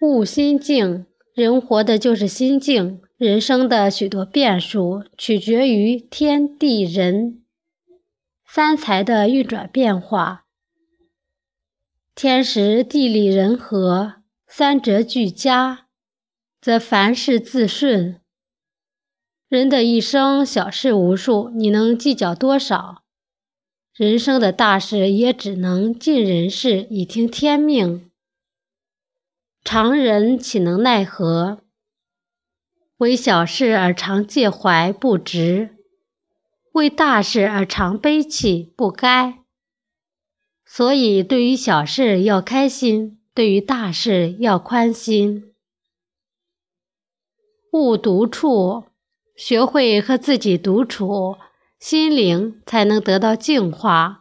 悟心境，人活的就是心境。人生的许多变数，取决于天地人三才的运转变化。天时、地利、人和三者俱佳，则凡事自顺。人的一生小事无数，你能计较多少？人生的大事也只能尽人事，以听天命。常人岂能奈何？为小事而常介怀不值，为大事而常悲戚不该。所以，对于小事要开心，对于大事要宽心。勿独处，学会和自己独处，心灵才能得到净化。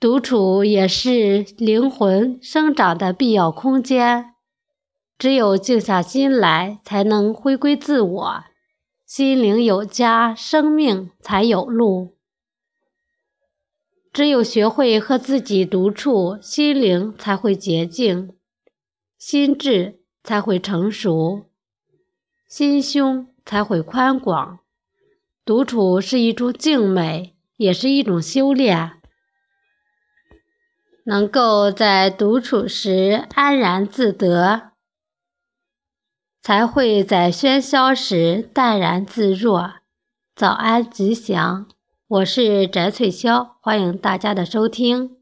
独处也是灵魂生长的必要空间。只有静下心来，才能回归自我。心灵有家，生命才有路。只有学会和自己独处，心灵才会洁净，心智才会成熟，心胸才会宽广。独处是一种静美，也是一种修炼。能够在独处时安然自得。才会在喧嚣时淡然自若。早安，吉祥，我是翟翠潇，欢迎大家的收听。